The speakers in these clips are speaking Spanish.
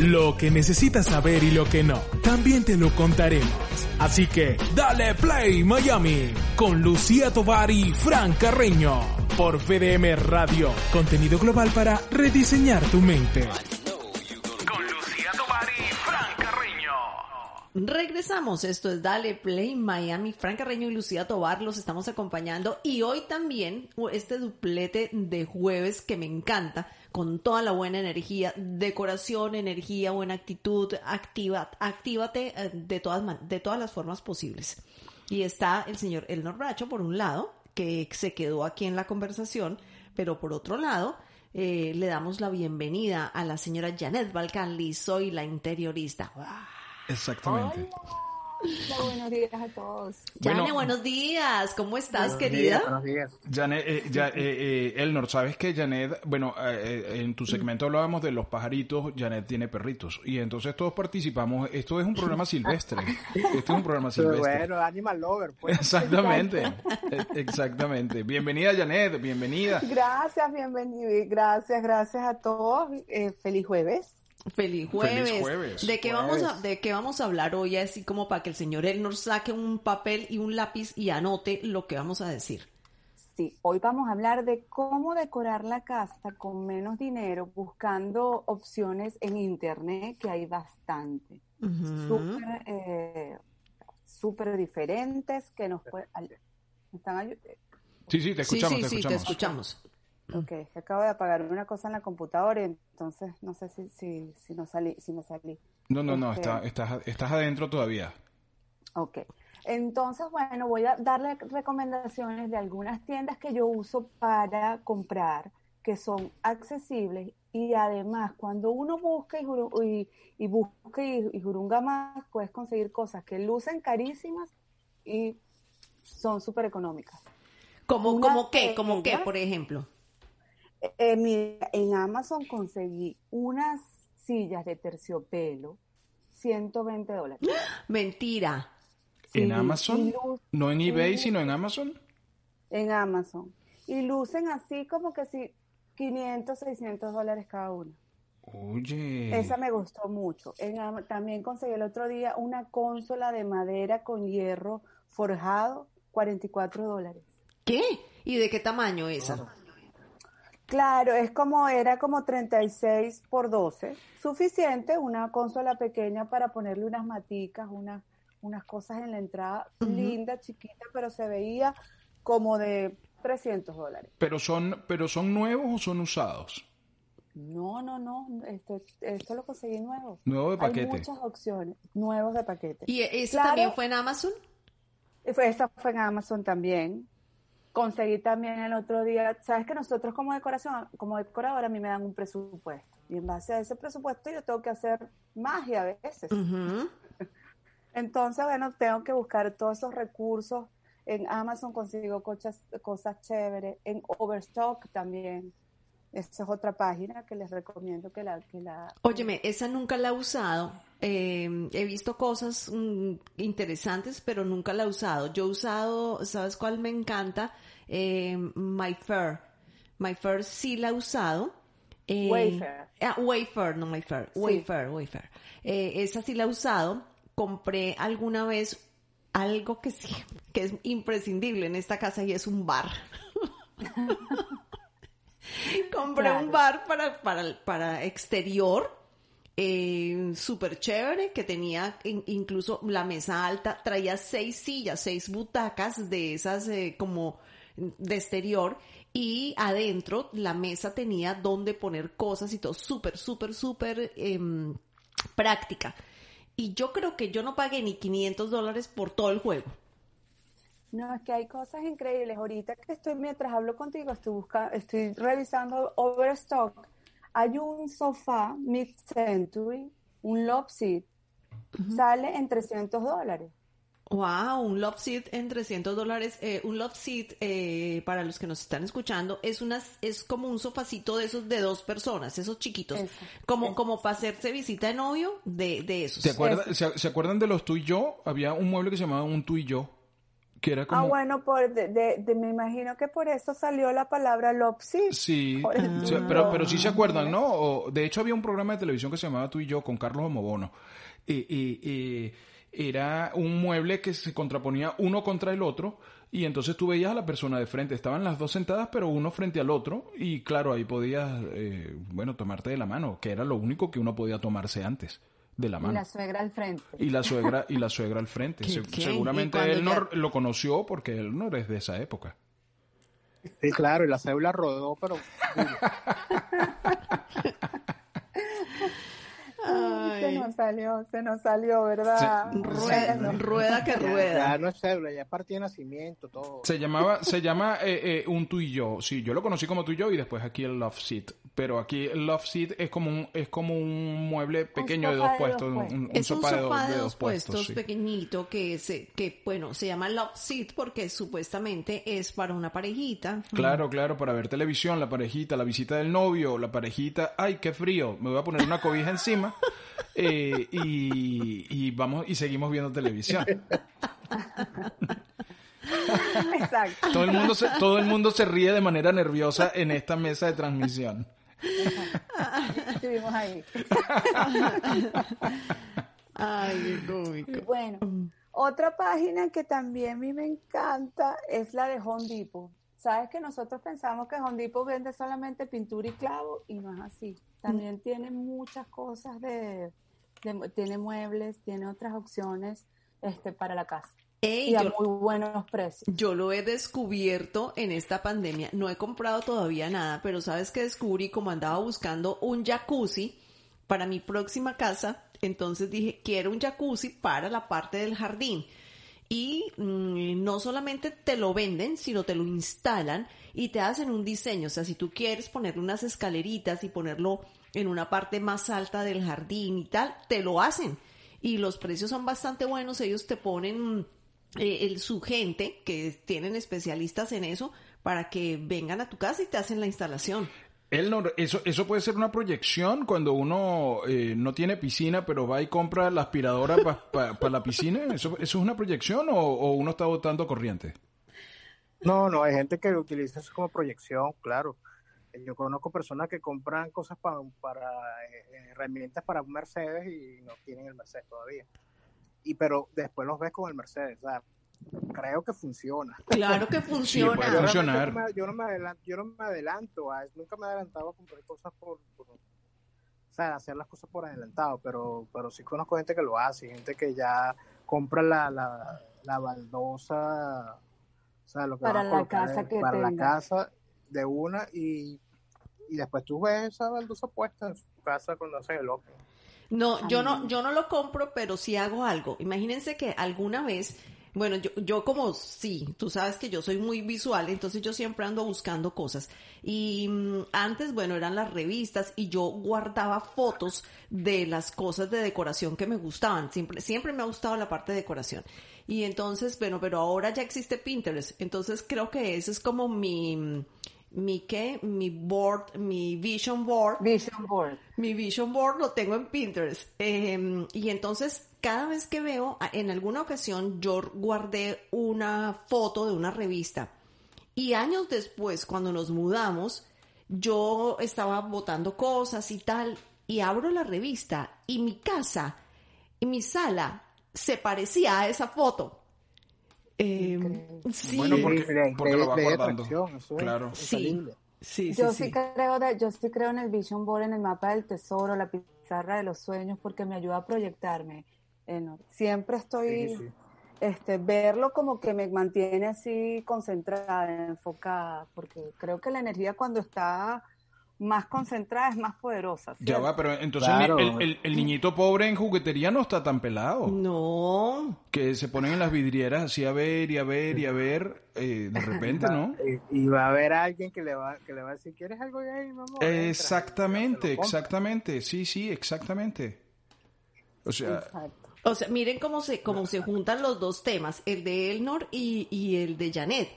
Lo que necesitas saber y lo que no, también te lo contaremos. Así que, dale play Miami con Lucía Tovar y Fran Carreño por FDM Radio. Contenido global para rediseñar tu mente. Regresamos, esto es Dale Play Miami, Fran Carreño y Lucía Tobar los estamos acompañando y hoy también este duplete de jueves que me encanta con toda la buena energía, decoración, energía, buena actitud, activa, actívate eh, de todas, de todas las formas posibles. Y está el señor Elnor Bracho, por un lado, que se quedó aquí en la conversación, pero por otro lado, eh, le damos la bienvenida a la señora Janet Balcán soy la interiorista. Exactamente buenos días a todos. Jane, buenos días. ¿Cómo estás, querida? buenos días. Janet, eh, ya, eh, eh, Elnor, ¿sabes que Janet, bueno, eh, en tu segmento hablábamos de los pajaritos, Janet tiene perritos. Y entonces todos participamos. Esto es un programa silvestre. Esto es un programa silvestre. bueno, Animal Lover, pues. Exactamente. Exactamente. Bienvenida, Janet. Bienvenida. Gracias, bienvenida. Gracias, gracias a todos. feliz jueves. Feliz jueves. ¿De qué vamos a de qué vamos a hablar hoy así como para que el señor Elnor saque un papel y un lápiz y anote lo que vamos a decir? Sí, hoy vamos a hablar de cómo decorar la casa con menos dinero buscando opciones en internet que hay bastante. Eh, súper diferentes que nos pueden Sí, sí, te escuchamos, sí, sí, te escuchamos. Ok, acabo de apagar una cosa en la computadora y entonces no sé si, si, si, no salí, si me salí. No, no, no, este, estás, estás adentro todavía. Ok. Entonces, bueno, voy a darle recomendaciones de algunas tiendas que yo uso para comprar, que son accesibles y además cuando uno busca y, y, y busca y, y jurunga más, puedes conseguir cosas que lucen carísimas y son súper económicas. ¿Como, como qué? ¿Como qué, por ejemplo? Eh, mira, en Amazon conseguí unas sillas de terciopelo, 120 dólares. Mentira. ¿En Amazon? ¿No en eBay, sino en Amazon? En Amazon. Y lucen así como que si 500, 600 dólares cada una. Oye. Esa me gustó mucho. también conseguí el otro día una consola de madera con hierro forjado, 44 dólares. ¿Qué? ¿Y de qué tamaño esa? Claro, es como, era como 36 por 12, suficiente, una consola pequeña para ponerle unas maticas, unas, unas cosas en la entrada, linda, chiquita, pero se veía como de 300 dólares. ¿Pero son, pero son nuevos o son usados? No, no, no, esto, esto lo conseguí nuevo. Nuevo de paquete. Hay muchas opciones, nuevos de paquete. ¿Y eso también fue en Amazon? Esa fue en Amazon también conseguí también el otro día, sabes que nosotros como decoración, como decoradora, a mí me dan un presupuesto. Y en base a ese presupuesto yo tengo que hacer magia a veces. Entonces, bueno, tengo que buscar todos esos recursos. En Amazon consigo cosas, cosas chéveres. En Overstock también. Esa es otra página que les recomiendo que la... Que la Óyeme, esa nunca la he usado. Eh, he visto cosas mm, interesantes, pero nunca la he usado. Yo he usado, ¿sabes cuál me encanta? Eh, My Fair. My Fair sí la he usado. Eh, Wayfair. Ah, Wayfair, no My Fair. Wayfair, Wayfair. Eh, esa sí la he usado. Compré alguna vez algo que sí, que es imprescindible en esta casa y es un bar. Compré un bar para, para, para exterior, eh, súper chévere, que tenía incluso la mesa alta, traía seis sillas, seis butacas de esas eh, como de exterior y adentro la mesa tenía donde poner cosas y todo súper, súper, súper em, práctica. Y yo creo que yo no pagué ni 500 dólares por todo el juego. No, es que hay cosas increíbles. Ahorita que estoy, mientras hablo contigo, estoy buscando, estoy revisando Overstock. hay un sofá mid-century, un love seat, sale en 300 dólares. Wow, un love seat en 300 dólares. Eh, un love seat, eh, para los que nos están escuchando, es unas, es como un sofacito de esos de dos personas, esos chiquitos. Eso, como, eso. como para hacerse visita de novio de, de esos. ¿Se acuerdan, se, se acuerdan de los tú y yo? Había un mueble que se llamaba un tú y yo, que era como... Ah, bueno, por, de, de- de- me imagino que por eso salió la palabra seat. Sí, el y pero, pero sí se acuerdan, ¿no? O, de hecho, había un programa de televisión que se llamaba Tú y yo con Carlos Homobono. Eh, eh, eh, era un mueble que se contraponía uno contra el otro y entonces tú veías a la persona de frente. Estaban las dos sentadas, pero uno frente al otro y claro, ahí podías, eh, bueno, tomarte de la mano, que era lo único que uno podía tomarse antes de la Y mano. la suegra al frente. Y la suegra, y la suegra al frente. ¿Qué- Se- qué? seguramente Y él no ya- lo conoció porque él no es de esa época. Sí, claro, y la cédula rodó, pero Ay, se nos salió, se nos salió, ¿verdad? Rueda, rueda que rueda. ya no es cédula, ya es partida de nacimiento, todo. Se llamaba, se llama eh, eh, un tú y yo. Sí, yo lo conocí como tú y yo y después aquí el Love Seat. Pero aquí el Love Seat es como un, es como un mueble pequeño de dos sofá de dos puestos. un- puestos. un Es un sofá de de dos dos puestos sí. pequeñito que se, que bueno, se llama love seat porque supuestamente es para una parejita. Claro, claro, para ver televisión, la parejita, la visita del novio, la parejita, ay, qué frío, me voy a poner una cobija encima eh, y, y vamos y seguimos viendo televisión. Exacto. Todo el mundo se, todo el mundo se ríe de manera nerviosa en esta mesa de transmisión. Estuvimos ahí. Ay, qué cómico. Bueno, otra página que también a mí me encanta es la de Home Depot. Sabes que nosotros pensamos que Home Depot vende solamente pintura y clavo y no es así. También tiene muchas cosas de, de- tiene muebles, tiene otras opciones este para la casa Ey, y a yo, muy buenos precios. yo lo he descubierto en esta pandemia. No he comprado todavía nada, pero sabes que descubrí como andaba buscando un jacuzzi para mi próxima casa. Entonces dije, quiero un jacuzzi para la parte del jardín. Y mm, no solamente te lo venden, sino te lo instalan y te hacen un diseño. O sea, si tú quieres ponerle unas escaleritas y ponerlo en una parte más alta del jardín y tal, te lo hacen. Y los precios son bastante buenos. Ellos te ponen eh, el, su gente, que tienen especialistas en eso, para que vengan a tu casa y te hacen la instalación. Él no- eso, eso puede ser una proyección cuando uno eh, no tiene piscina, pero va y compra la aspiradora para la piscina. ¿Eso, ¿Eso es una proyección o, uno está botando corriente? No, no, hay gente que utiliza eso como proyección, claro. Eh, Yo conozco personas que compran cosas pa- para eh, herramientas para un Mercedes y no tienen el Mercedes todavía. Y pero después los ves con el Mercedes, sea, creo que funciona. Claro que funciona. puede Yo funcionar. realmente no me- Yo no me adelanto, yo no me adelanto a nunca me he adelantado a comprar cosas por, por- o sea, hacer las cosas por adelantado, pero, pero sí conozco gente que lo hace, gente que ya compra la, la, la baldosa, o sea, lo que Para a la casa que para la casa de una y, y después tú ves esa baldosa puesta en su casa cuando haces el open. No, yo no, yo no lo compro, pero sí hago algo. Imagínense que alguna vez, bueno, yo, yo como sí, tú sabes que yo soy muy visual, entonces yo siempre ando buscando cosas. Y mm, antes, bueno, eran las revistas y yo guardaba fotos de las cosas de decoración que me gustaban. Siempre, siempre me ha gustado la parte de decoración. Y entonces, bueno, pero ahora ya existe Pinterest. Entonces creo que ese es como mi, mi qué, mi board, mi vision board Vision Board. mi vision board lo tengo en Pinterest. Eh, y entonces, cada vez que veo, en alguna ocasión yo guardé una foto de una revista. Y años después, cuando nos mudamos, yo estaba botando cosas y tal, y abro la revista y mi casa y mi sala se parecía a esa foto. Eh, Increíble. sí, Bueno, porque- lo va guardando. es Claro. sí, sí, sí, Yo sí. sí creo de- yo sí creo en el Vision Board, en el mapa del tesoro, la pizarra de los sueños, porque me ayuda a proyectarme. En- siempre estoy, Sí, sí. este, verlo como que me mantiene así concentrada, enfocada, porque creo que la energía cuando está más concentrada es más poderosa. Ya ¿cierto? va, pero entonces Claro. el, el- el niñito pobre en juguetería no está tan pelado. No. Que se ponen en las vidrieras así a ver y a ver y a ver, eh, de repente, ¿no? Y, y va a haber alguien que le va, que le va a decir, ¿quieres algo de ahí, mamá? Exactamente, exactamente, sí, sí, exactamente. O sea, Exacto. O sea, miren cómo se, cómo se juntan los dos temas, el de Elnor y, y el de Janet.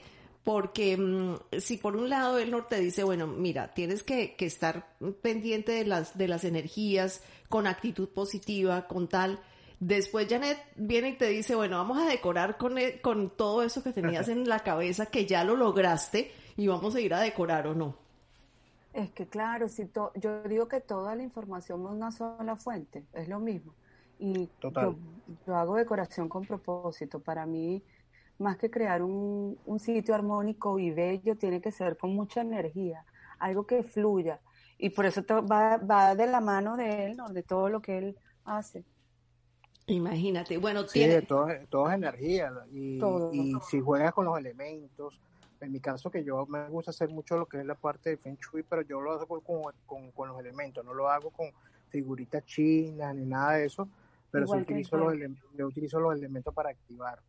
Porque mm, si por un lado Elnor te dice, bueno, mira, tienes que, que estar pendiente de las, de las energías, con actitud positiva, con tal. Después Janet viene y te dice, bueno, vamos a decorar con, e- con todo eso que tenías en la cabeza, que ya lo lograste, y vamos a ir a decorar o no. Es que claro, si to- yo digo que toda la información es una sola fuente, es lo mismo. Y Total. yo, yo hago decoración con propósito. Para mí, más que crear un, un sitio armónico y bello, tiene que ser con mucha energía, algo que fluya. Y por eso to- va, va de la mano de él, ¿no? de todo lo que él hace. Imagínate. Bueno, Sí, tiene... todo, todo es energía. Y, Todo. y si juegas con los elementos, en mi caso que yo me gusta hacer mucho lo que es la parte de Feng Shui, pero yo lo hago con, con, con los elementos, no lo hago con figuritas chinas ni nada de eso, pero sí utilizo los, yo utilizo los elementos para activar,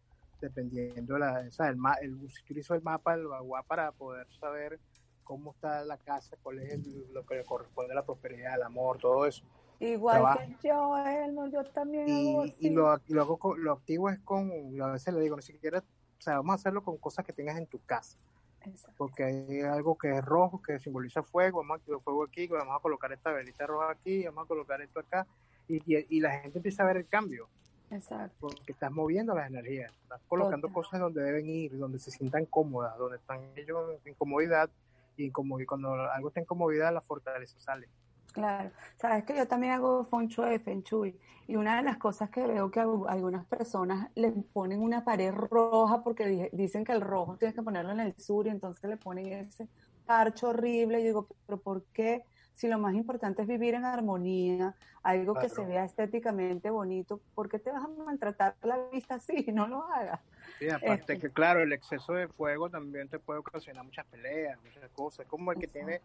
dependiendo de la, o sea, el, el, utilizo el mapa del Bagua para poder saber cómo está la casa, cuál es el- lo que le corresponde a la prosperidad, al amor, todo eso. Igual Trabajo. que yo, él, no, yo también y, y lo, lo hago con- lo activo es con, a veces le digo, ni siquiera, o sea, vamos a hacerlo con cosas que tengas en tu casa, Exacto. porque hay algo que es rojo, que simboliza fuego, vamos a activar fuego aquí, vamos a colocar esta velita roja aquí, vamos a colocar esto acá, y, y, y la gente empieza a ver el cambio, Exacto. porque estás moviendo las energías, estás colocando Total. cosas donde deben ir, donde se sientan cómodas, donde están ellos en comodidad, y, como- y cuando algo está en comodidad, la fortaleza sale. Claro, sabes que yo también hago Feng Shui, Feng Shui, y una de las cosas que veo que a algunas personas le ponen una pared roja porque di- dicen que el rojo tienes que ponerlo en el sur y entonces le ponen ese parcho horrible. Y digo, pero ¿por qué? Si lo más importante es vivir en armonía, algo que se vea estéticamente bonito, ¿por qué te vas a maltratar la vista así? No lo hagas. Sí, aparte Este. que claro, el exceso de fuego también te puede ocasionar muchas peleas, muchas cosas. Como el que Exacto. tiene,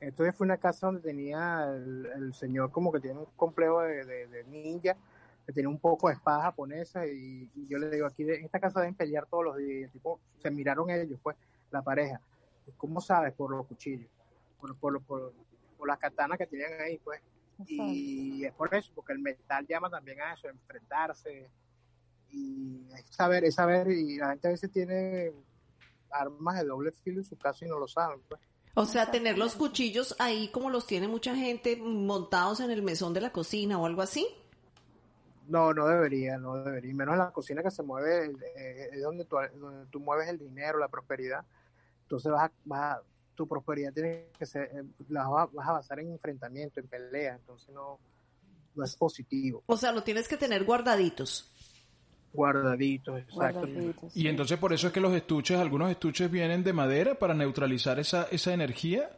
entonces fue una casa donde tenía el, el señor como que tiene un complejo de, de- de ninja, que tiene un poco de espada japonesa y, y yo le digo, aquí de- en esta casa deben pelear todos los días. Tipo, se miraron ellos, pues, la pareja. ¿Cómo sabes? Por los cuchillos, por, por, por, las katanas que tenían ahí, pues. Y es por eso, porque el metal llama también a eso, enfrentarse. Y es saber, es saber, y la gente a veces tiene armas de doble filo en su casa y no lo saben. Pues. O sea, tener los cuchillos ahí como los tiene mucha gente montados en el mesón de la cocina o algo así. No, no debería, no debería. Y menos en la cocina que se mueve, eh, es donde tú, donde tú mueves el dinero, la prosperidad. Entonces vas a, vas a- tu prosperidad tiene que ser, eh, la vas a, vas a basar en enfrentamiento, en pelea. Entonces no, no es positivo. O sea, lo tienes que tener guardaditos. Guardaditos, exacto. Guardaditos, y sí. entonces por eso es que los estuches, algunos estuches vienen de madera para neutralizar esa, esa energía.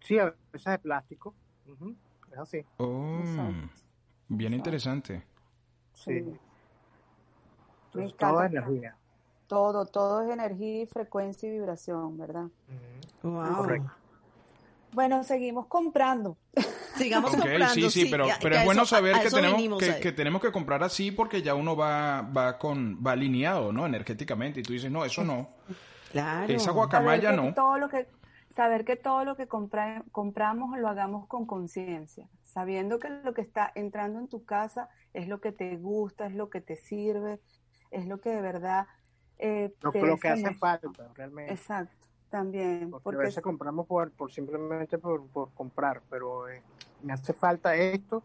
Sí, a veces es de plástico. Es así. Oh, Exacto. bien interesante. Sí. Me Entonces, todo es energía. Todo, todo es energía, frecuencia y vibración, ¿verdad? Wow. Correcto. Bueno, seguimos comprando. Sigamos Ok, comprando. sí, sí, pero, ya- pero ya es bueno eso- saber que tenemos venimos que, tenemos que comprar así porque ya uno va, va con va alineado, ¿no? Energéticamente y tú dices, no, eso no. Claro. Esa guacamaya no. todo lo que saber que todo lo que compra- compramos lo hagamos con conciencia, sabiendo que lo que está entrando en tu casa es lo que te gusta, es lo que te sirve, es lo que de verdad eh, Lo, te lo que hace falta realmente. Exacto, también, Porque, a porque veces compramos por, por simplemente por, por comprar, pero eh, me hace falta esto,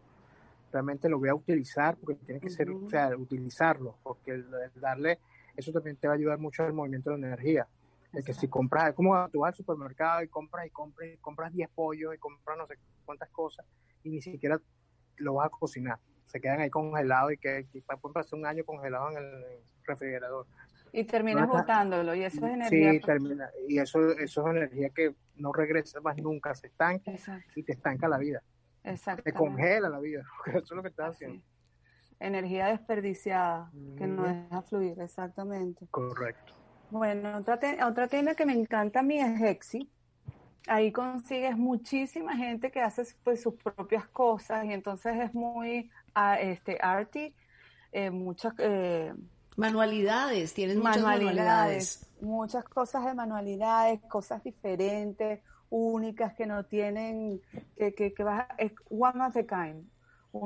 realmente lo voy a utilizar porque tiene que ser, o sea, utilizarlo, porque el, el darle, eso también te va a ayudar mucho al movimiento de la energía. El que si compras, es como tú vas al supermercado y compras y compras y compras 10 pollos y compras no sé cuántas cosas y ni siquiera lo vas a cocinar. Se quedan ahí congelados y que, que pueden pasar un año congelados en el refrigerador. Y terminas no botándolo y eso es energía. Sí, termina. Y eso, eso es energía que no regresa más nunca, se estanca Exacto, y te estanca la vida. Te exactamente. congela la vida, porque eso es lo que estás Así. haciendo. Energía desperdiciada que no deja fluir, exactamente. Correcto. Bueno, otra, te- otra tienda que me encanta a mí es Hexi. ahí consigues muchísima gente que hace pues, sus propias cosas y entonces es muy ah, este, arty, eh, muchas... Eh, manualidades, tienes muchas manualidades. Muchas cosas de manualidades, cosas diferentes, únicas que no tienen, que, que, que vas es one of a kind.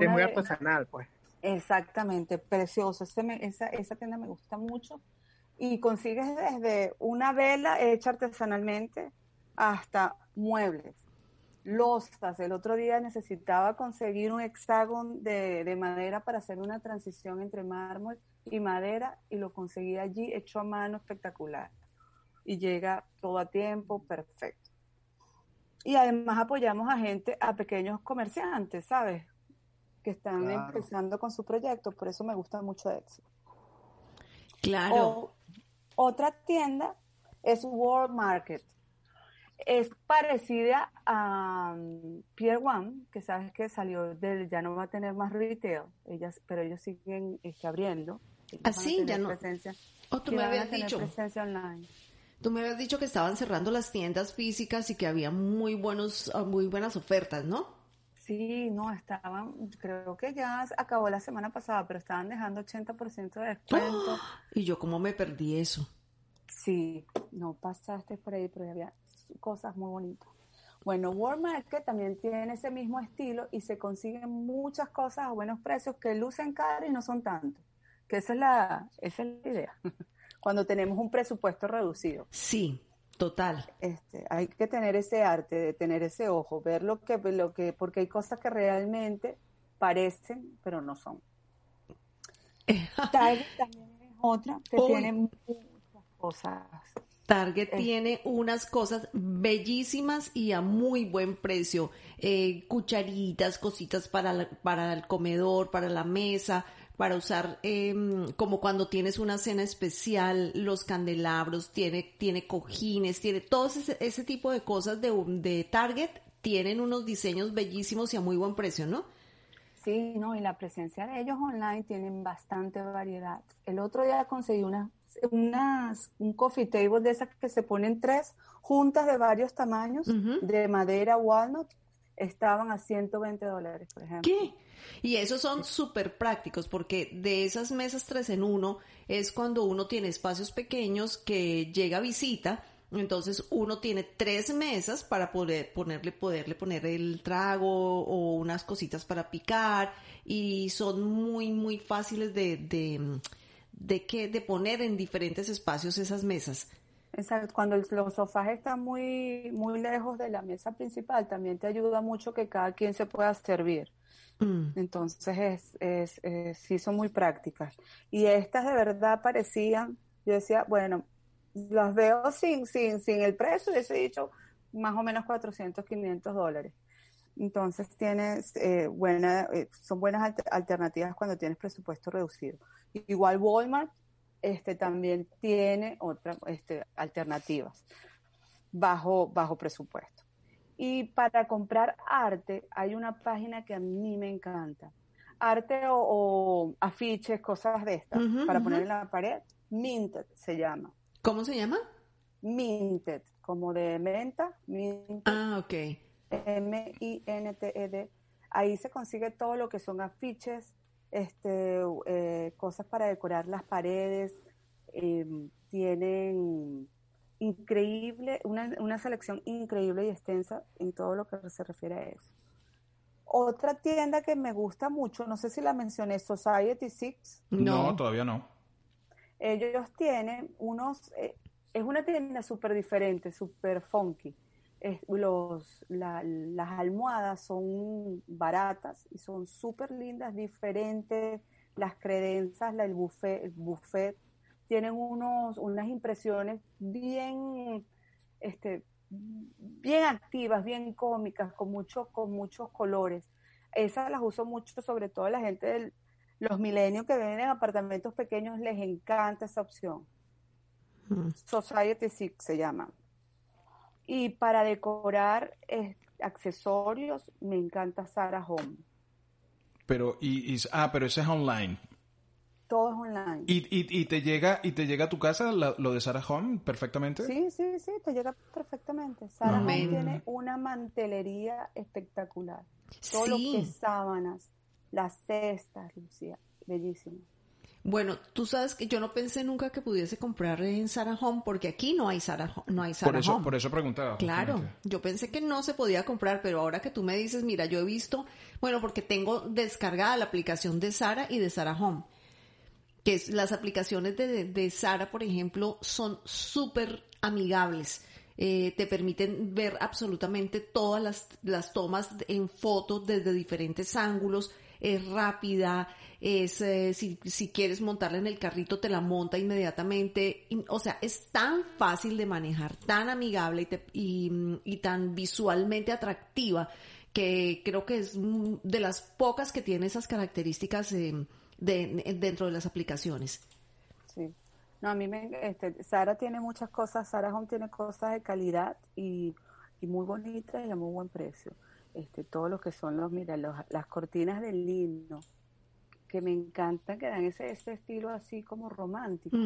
es muy artesanal, pues. Exactamente, precioso. esa, esa tienda me gusta mucho. Y consigues desde una vela hecha artesanalmente hasta muebles, losas. El otro día necesitaba conseguir un hexágono de, de madera para hacer una transición entre mármol y madera y lo conseguí allí hecho a mano espectacular. Y llega todo a tiempo, perfecto. Y además apoyamos a gente, a pequeños comerciantes, ¿sabes? Que están empezando con su proyecto, por eso me gusta mucho Exo. Claro. otra tienda es World Market. Es parecida a um, Pier One, que sabes que salió de, ya no va a tener más retail, ellas, pero ellos siguen este, abriendo. Así, ah, ya no. Presencia, oh, tú me habías dicho. Presencia online. Tú me habías dicho que estaban cerrando las tiendas físicas y que había muy buenos, ah, muy buenas ofertas, ¿no? Sí, no, estaban, creo que ya acabó la semana pasada, pero estaban dejando 80% de descuento. ¡Ah! Y yo cómo me perdí eso. Sí, no pasaste por ahí, pero había cosas muy bonitas. Bueno, Walmart que también tiene ese mismo estilo y se consiguen muchas cosas a buenos precios que lucen caro y no son tanto. Que esa es la, esa es la idea. cuando tenemos un presupuesto reducido. Sí, total. Este, hay que tener ese arte de tener ese ojo, ver lo que, lo que, porque hay cosas que realmente parecen, pero no son. Target también es otra que tiene muchas cosas. Target tiene unas cosas bellísimas y a muy buen precio. Eh, cucharitas, cositas para, para el comedor, para la mesa, para usar em, como cuando tienes una cena especial, los candelabros, tiene, tiene cojines, tiene todo ese, tipo de cosas de, de Target, tienen unos diseños bellísimos y a muy buen precio, ¿no? Sí, no, y la presencia de ellos online tienen bastante variedad. El otro día conseguí una, unas, un coffee table de esas que se ponen tres juntas de varios tamaños, de madera walnut, estaban a 120 dólares, por ejemplo. ¿Qué? Y esos son súper prácticos porque de esas mesas tres en uno es cuando uno tiene espacios pequeños que llega visita. Entonces uno tiene tres mesas para poder ponerle, poderle poner el trago o unas cositas para picar y son muy, muy fáciles de, de, que, de poner en diferentes espacios esas mesas. Exacto, cuando los sofás están muy, muy lejos de la mesa principal, también te ayuda mucho que cada quien se pueda servir. Mm. Entonces, es, es, es, sí son muy prácticas. Y estas de verdad parecían, yo decía, bueno, las veo sin, sin, sin el precio, he dicho más o menos 400, 500 dólares. Entonces tienes eh, buena, eh, son buenas alternativas cuando tienes presupuesto reducido. Igual Walmart este, también tiene otras este, alternativas bajo, bajo presupuesto. Y para comprar arte hay una página que a mí me encanta. Arte o, afiches, cosas de estas, para poner en la pared. Minted se llama. ¿Cómo se llama? Minted, como de menta. Minted. Ah, ok. M-I-N-T-E-D. Ahí se consigue todo lo que son afiches, este, eh, cosas para decorar las paredes. Em, tienen increíble, una, una selección increíble y extensa en todo lo que se refiere a eso. Otra tienda que me gusta mucho, no sé si la mencioné, Society Six. No, todavía no. Ellos tienen unos, eh, es una tienda súper diferente, súper funky. los, las almohadas son baratas y son súper lindas, diferentes. Las credencias, la, el buffet, el buffet tienen unos, unas impresiones bien, este, bien activas, bien cómicas, con, mucho, con muchos colores. Esas las uso mucho, sobre todo la gente de los milenios que viven en apartamentos pequeños, les encanta esa opción. Mm. Society Six se llama. Y para decorar accesorios, me encanta Sarah Home. Pero, y, ah, pero ese es online todo es online. ¿Y, y, y te llega y te llega a tu casa la- lo de Sarah Home perfectamente? Sí, sí, sí, te llega perfectamente. Sarah Home tiene una mantelería espectacular. Todo lo que es sábanas, las cestas, Lucía, bellísimo. Bueno, tú sabes que yo no pensé nunca que pudiese comprar en Sarah Home porque aquí no hay Sarah, no hay Sarah Por eso, Home. por eso preguntaba. Claro, justamente. yo pensé que no se podía comprar, pero ahora que tú me dices, mira, yo he visto, bueno, porque tengo descargada la aplicación de Sara y de Sara Home, que es, las aplicaciones de, de Sara, por ejemplo, son súper amigables. Eh, te permiten ver absolutamente todas las, las tomas en fotos desde diferentes ángulos. Es rápida, es eh, si, si quieres montarla en el carrito te la monta inmediatamente. O sea, es tan fácil de manejar, tan amigable y, te- y, y tan visualmente atractiva que creo que es de las pocas que tiene esas características eh, de, dentro de las aplicaciones. Sí. No, a mí me, este, Sara tiene muchas cosas, Sara Home tiene cosas de calidad y, y muy bonitas y a muy buen precio. Este, todo lo que son los, mira, los, las cortinas de lino, que me encantan, que dan ese, ese estilo así como romántico.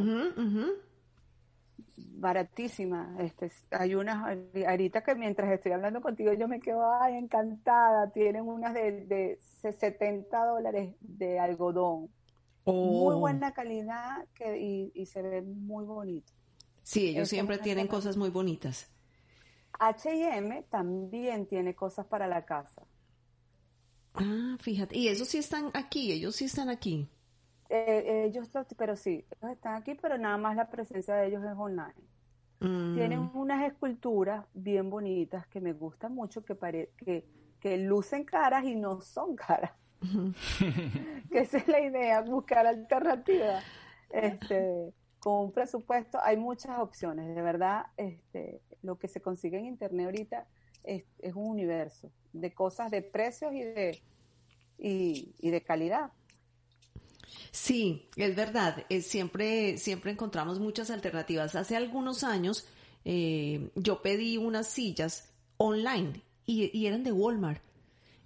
Baratísima. Este, hay unas, ahorita que mientras estoy hablando contigo, yo me quedo ay, encantada. Tienen unas de, de 70 dólares de algodón. Muy Oh. buena calidad que, y, y se ve muy bonito. Sí, ellos siempre tienen cosa- cosas muy bonitas. H&M también tiene cosas para la casa. Ah, fíjate. Y esos sí están aquí, ellos sí están aquí. Eh, ellos, lo- pero sí, ellos están aquí, pero nada más la presencia de ellos es online. Mm, Tienen unas esculturas bien bonitas que me gustan mucho, que, pare- que, que lucen caras y no son caras. que esa es la idea, buscar alternativas. Este, con un presupuesto hay muchas opciones, de verdad, este, lo que se consigue en internet ahorita es, es un universo de cosas, de precios y de, y, y de calidad. Sí, es verdad. eh, siempre, siempre encontramos muchas alternativas. Hace algunos años eh, yo pedí unas sillas online y, eran de Walmart.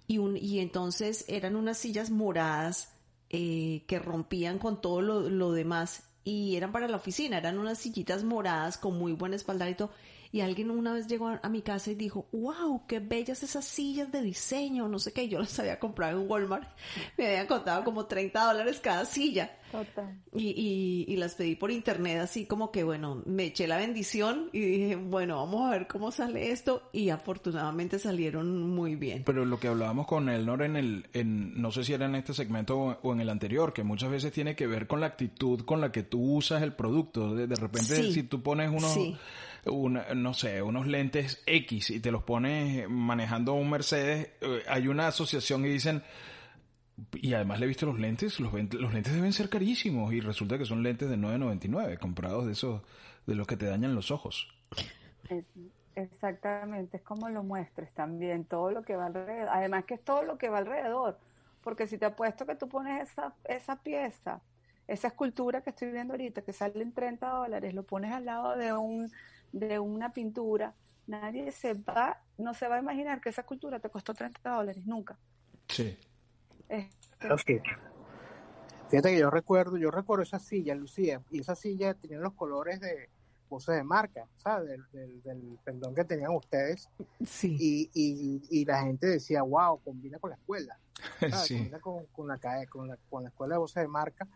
Y, un, y entonces eran unas sillas moradas eh, que rompían con todo lo, lo demás y eran para la oficina, eran unas sillitas moradas con muy buen espaldarito. Y alguien una vez llegó a, a mi casa y dijo, wow, qué bellas esas sillas de diseño, no sé qué, yo las había comprado en Walmart, me habían costado como 30 dólares cada silla. Total. Y, y, y las pedí por internet así como que, bueno, me eché la bendición y dije, bueno, vamos a ver cómo sale esto y afortunadamente salieron muy bien. Pero lo que hablábamos con Elnor en el, en, no sé si era en este segmento o, o en el anterior, que muchas veces tiene que ver con la actitud con la que tú usas el producto. De, de repente, Sí. si tú pones unos, Sí. Una- no sé, unos lentes X y te los pones manejando un Mercedes, eh, hay una asociación y dicen, y además le he visto los lentes, los, lentes deben ser carísimos y resulta que son lentes de 9.99 comprados de esos, de los que te dañan los ojos. Exactamente, es como lo muestres también, todo lo que va alrededor. Además que es todo lo que va alrededor, porque si te apuesto que tú pones esa, esa pieza, esa escultura que estoy viendo ahorita, que sale en 30 dólares, lo pones al lado de, un, de una pintura, nadie se va, no se va a imaginar que esa escultura te costó 30 dólares, nunca. Sí. Este, Fíjate que yo recuerdo, yo recuerdo esa silla, Lucía, y esa silla tenía los colores de voces de marca, ¿sabes? Del, del, del pendón que tenían ustedes. Sí. Y, y, y la gente decía, wow, combina con la escuela. ¿sabes? Sí. Combina con, con, la, cae- con, la, con la escuela de voces de marca.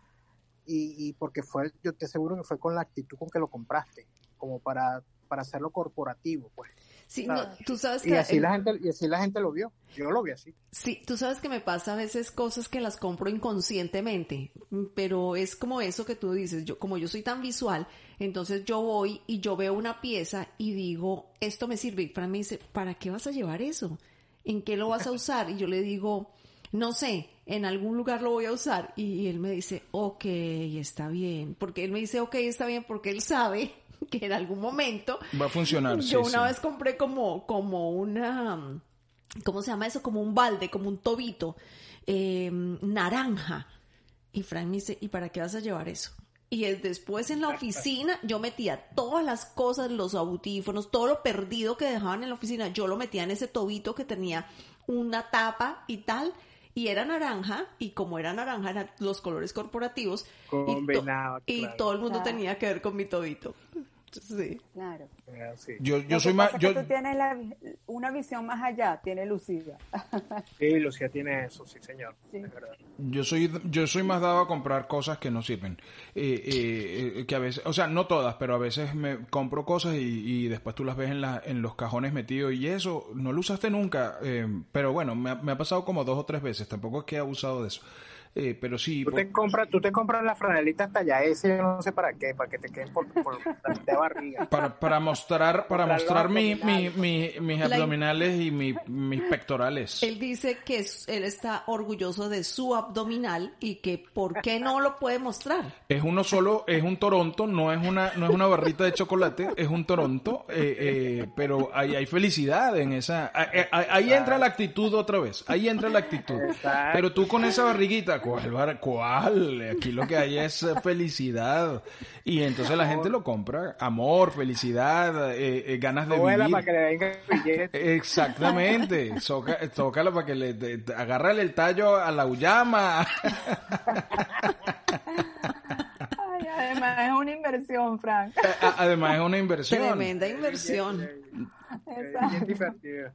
Y, y porque fue, yo te aseguro que fue con la actitud con que lo compraste, como para, para hacerlo corporativo, pues. Sí, no, tú sabes Y que así eh, la gente, y así la gente lo vio. Yo lo vi así. Sí, tú sabes que me pasa a veces cosas que las compro inconscientemente, pero es como eso que tú dices, yo como yo soy tan visual, entonces yo voy y yo veo una pieza y digo, esto me sirve, y Fran me dice, ¿para qué vas a llevar eso? ¿En qué lo vas a usar? Y yo le digo, no sé, en algún lugar lo voy a usar. Y él me dice, ok, está bien, porque él me dice, ok, está bien, porque él sabe que en algún momento Va a funcionar. yo sí, una sí. vez compré como, como una, ¿cómo se llama eso? Como un balde, como un tobito, eh, naranja. Y Frank me dice, ¿y para qué vas a llevar eso? Y es después en la oficina yo metía todas las cosas, los audífonos, todo lo perdido que dejaban en la oficina, yo lo metía en ese tobito que tenía una tapa y tal. Y era naranja, y como era naranja, eran los colores corporativos, y, to- y todo el mundo Claro. tenía que ver con mi tobito. Sí. Claro. Eh, sí. Yo, yo soy más... es Yo, que tú tienes la- una visión más allá, tiene Lucía. Sí, Lucía tiene eso, sí, señor. Sí. Es verdad. Yo soy, yo soy más dado a comprar cosas que no sirven. Eh, eh, eh, que a veces, o sea, no todas, pero a veces me compro cosas y, y después tú las ves en, la, en los cajones metidos y eso no lo usaste nunca. eh, pero bueno, me ha, me ha pasado como dos o tres veces. Tampoco es que he abusado de eso. Eh, pero sí, Tú por- te compras, tú te compras la franelita hasta allá ese, yo no sé para qué, para que te queden por, por de barriga. para, para mostrar, para mostrar mi, mi, mis La- abdominales y mi- mis pectorales. Él dice que es- él está orgulloso de su abdominal y que por qué no lo puede mostrar. Es uno solo, es un Toronto, no es una, no es una barrita de chocolate, es un Toronto, eh, eh, pero hay, hay felicidad en esa, ahí, entra la actitud otra vez, ahí entra la actitud. Pero tú con esa barriguita, ¿cuál? bar- ¿Cuál? Aquí lo que hay es eh, felicidad. Y entonces la gente lo compra, amor, felicidad, eh, eh, ganas de Abuela, vivir. para que le venga el billete. Exactamente, Soca- tócala para que le, te- agárrale el tallo a la uyama. Ay, además es una inversión, Frank. Además es una inversión. Tremenda inversión. Es bien divertido.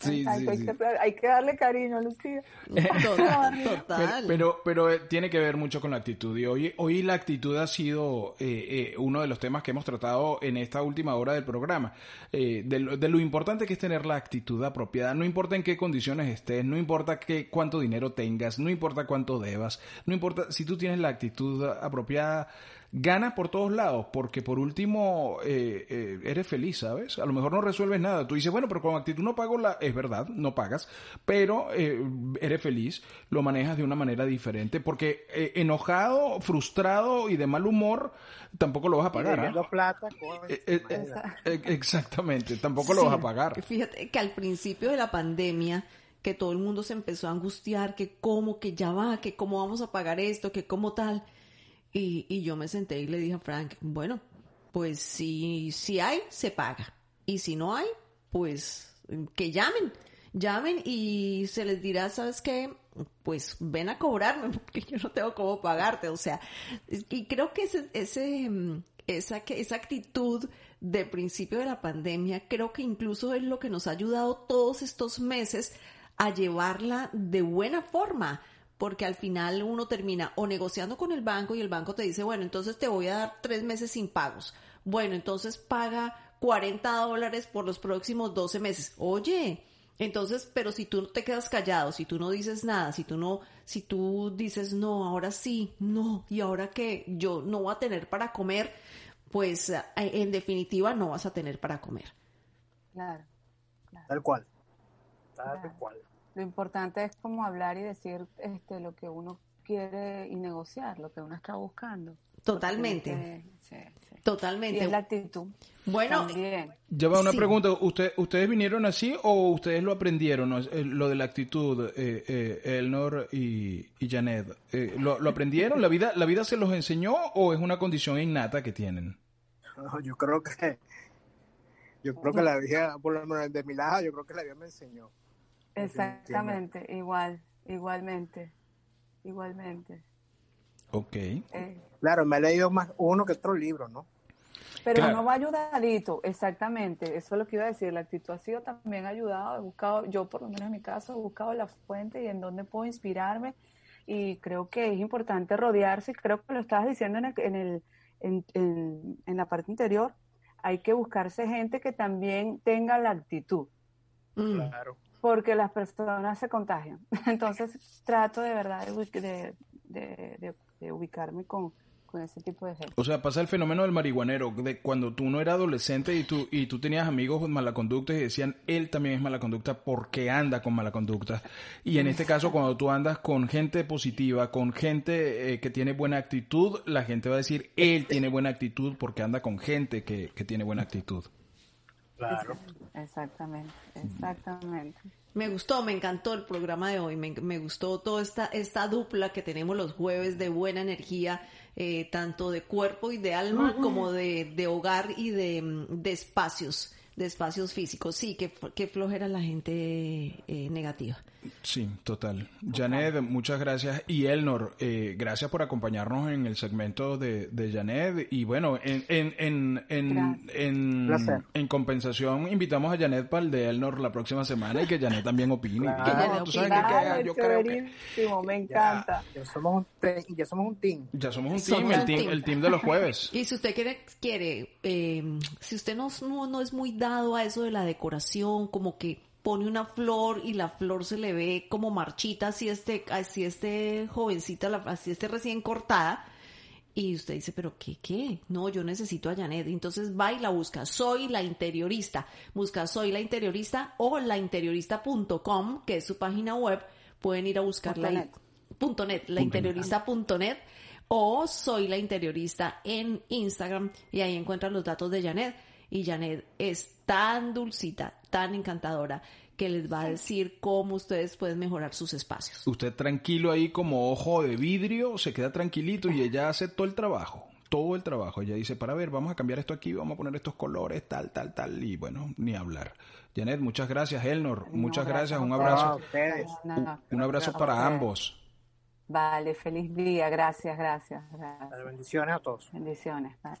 Sí, Ay, sí, hay, sí. Que, hay que darle cariño, Lucía. Total. Pero, total. pero, pero, eh, tiene que ver mucho con la actitud. Y hoy, hoy la actitud ha sido eh, eh, uno de los temas que hemos tratado en esta última hora del programa. Eh, de, lo, de lo importante que es tener la actitud apropiada. No importa en qué condiciones estés, no importa qué, cuánto dinero tengas, no importa cuánto debas, no importa si tú tienes la actitud apropiada. Ganas por todos lados, porque por último eh, eh, eres feliz, ¿sabes? A lo mejor no resuelves nada. Tú dices, bueno, pero con actitud no pago la... Es verdad, no pagas, pero eh, eres feliz, lo manejas de una manera diferente, porque eh, enojado, frustrado y de mal humor, tampoco lo vas a pagar. ¿ah? plata, Eh, eh, exactamente, tampoco lo vas a pagar. Fíjate que al principio de la pandemia, que todo el mundo se empezó a angustiar, que cómo, que ya va, que cómo vamos a pagar esto, que cómo tal. Y, y yo me senté y le dije a Frank, bueno, pues si, si hay, se paga. Y si no hay, pues que llamen. Llamen y se les dirá, ¿sabes qué? Pues ven a cobrarme porque yo no tengo cómo pagarte. O sea, y creo que ese, ese, mm, esa, esa actitud de principio de la pandemia, creo que incluso es lo que nos ha ayudado todos estos meses a llevarla de buena forma, porque al final uno termina o negociando con el banco y el banco te dice, bueno, entonces te voy a dar tres meses sin pagos. Bueno, entonces paga 40 dólares por los próximos 12 meses. Oye, entonces, pero si tú te quedas callado, si tú no dices nada, si tú no, si tú dices no, ahora sí, no, y ahora que yo no voy a tener para comer, pues eh, en definitiva no vas a tener para comer. Claro. Tal cual. Tal Claro. cual. Lo importante es como hablar y decir este lo que uno quiere y negociar, lo que uno está buscando. Totalmente, Porque, sí, sí. Y totalmente. es la actitud. Bueno, También. Ya va una Sí. pregunta. ¿Usted, ¿Ustedes vinieron así o ustedes lo aprendieron? Eh, Lo de la actitud, eh, eh, Elnor y, y Janet. Eh, ¿lo, lo aprendieron? ¿La vida, ¿La vida se los enseñó o es una condición innata que tienen? No, yo creo que yo creo que la vida, por lo menos de mi lado, yo creo que la vida me enseñó. Exactamente, igual, igualmente, igualmente. Ok. Eh, Claro, me he leído más uno que otro libro, ¿no? pero Claro. no va ayudadito, exactamente, eso es lo que iba a decir, la actitud ha sido también ayudado, he buscado, yo por lo menos en mi caso, he buscado la fuente y en dónde puedo inspirarme y creo que es importante rodearse, creo que lo estabas diciendo en, el, en, el, en, en- en la parte interior, hay que buscarse gente que también tenga la actitud. mm, Claro. Porque las personas se contagian. Entonces trato de verdad de, de ubicarme con, con ese tipo de gente. O sea, pasa el fenómeno del marihuanero, de cuando tú no eras adolescente y tú, y tú tenías amigos con mala conducta y decían, él también es mala conducta porque anda con mala conducta. Y en este caso, cuando tú andas con gente positiva, con gente eh, que tiene buena actitud, la gente va a decir, él tiene buena actitud porque anda con gente que, que tiene buena actitud. Claro. Exactamente, exactamente. Me gustó, me encantó el programa de hoy, me, me gustó toda esta, esta dupla que tenemos los jueves de buena energía, eh, tanto de cuerpo y de alma, como de, de hogar y de, mm, de espacios, de espacios físicos. Sí, que, que flojera la gente eh, negativa. Sí, total. Janet, muchas gracias. Y Elnor, eh, gracias por acompañarnos en el segmento de, de Janet. Y bueno, en, en, en, en, en, en compensación, invitamos a Janet para el de Elnor la próxima semana y que Janet también opine. Claro. Que Janet tú sabes opine. que- que Claro, yo creo que me Ya, encanta. ya somos un ya somos un team. ya somos un Somos team, el un team, team. el team de los jueves. Y si usted quiere, quiere eh, si usted no, no, no es muy dado a eso de la decoración, como que pone una flor y la flor se le ve como marchita, así este, así este jovencita, así este recién cortada, y usted dice, pero ¿qué, qué? No, yo necesito a Janet. Entonces va y la busca. Soy la interiorista. Busca Soy la interiorista o lainteriorista.com, que es su página web. Pueden ir a buscarla ahí. net. Punto net, lainteriorista.net o soy la interiorista en Instagram y ahí encuentran los datos de Janet y Janet es tan dulcita, tan encantadora que les va a decir cómo ustedes pueden mejorar sus espacios. Usted tranquilo ahí como ojo de vidrio, se queda tranquilito y ella hace todo el trabajo. Todo el trabajo. Ella dice, para ver, vamos a cambiar esto aquí, vamos a poner estos colores, tal, tal, tal. Y bueno, ni hablar. Janet, muchas gracias. Elnor, muchas gracias. Un abrazo. ustedes. No, Un, no. un abrazo para ambos. Vale, feliz día, gracias, gracias, gracias. Bendiciones a todos. Bendiciones, vale.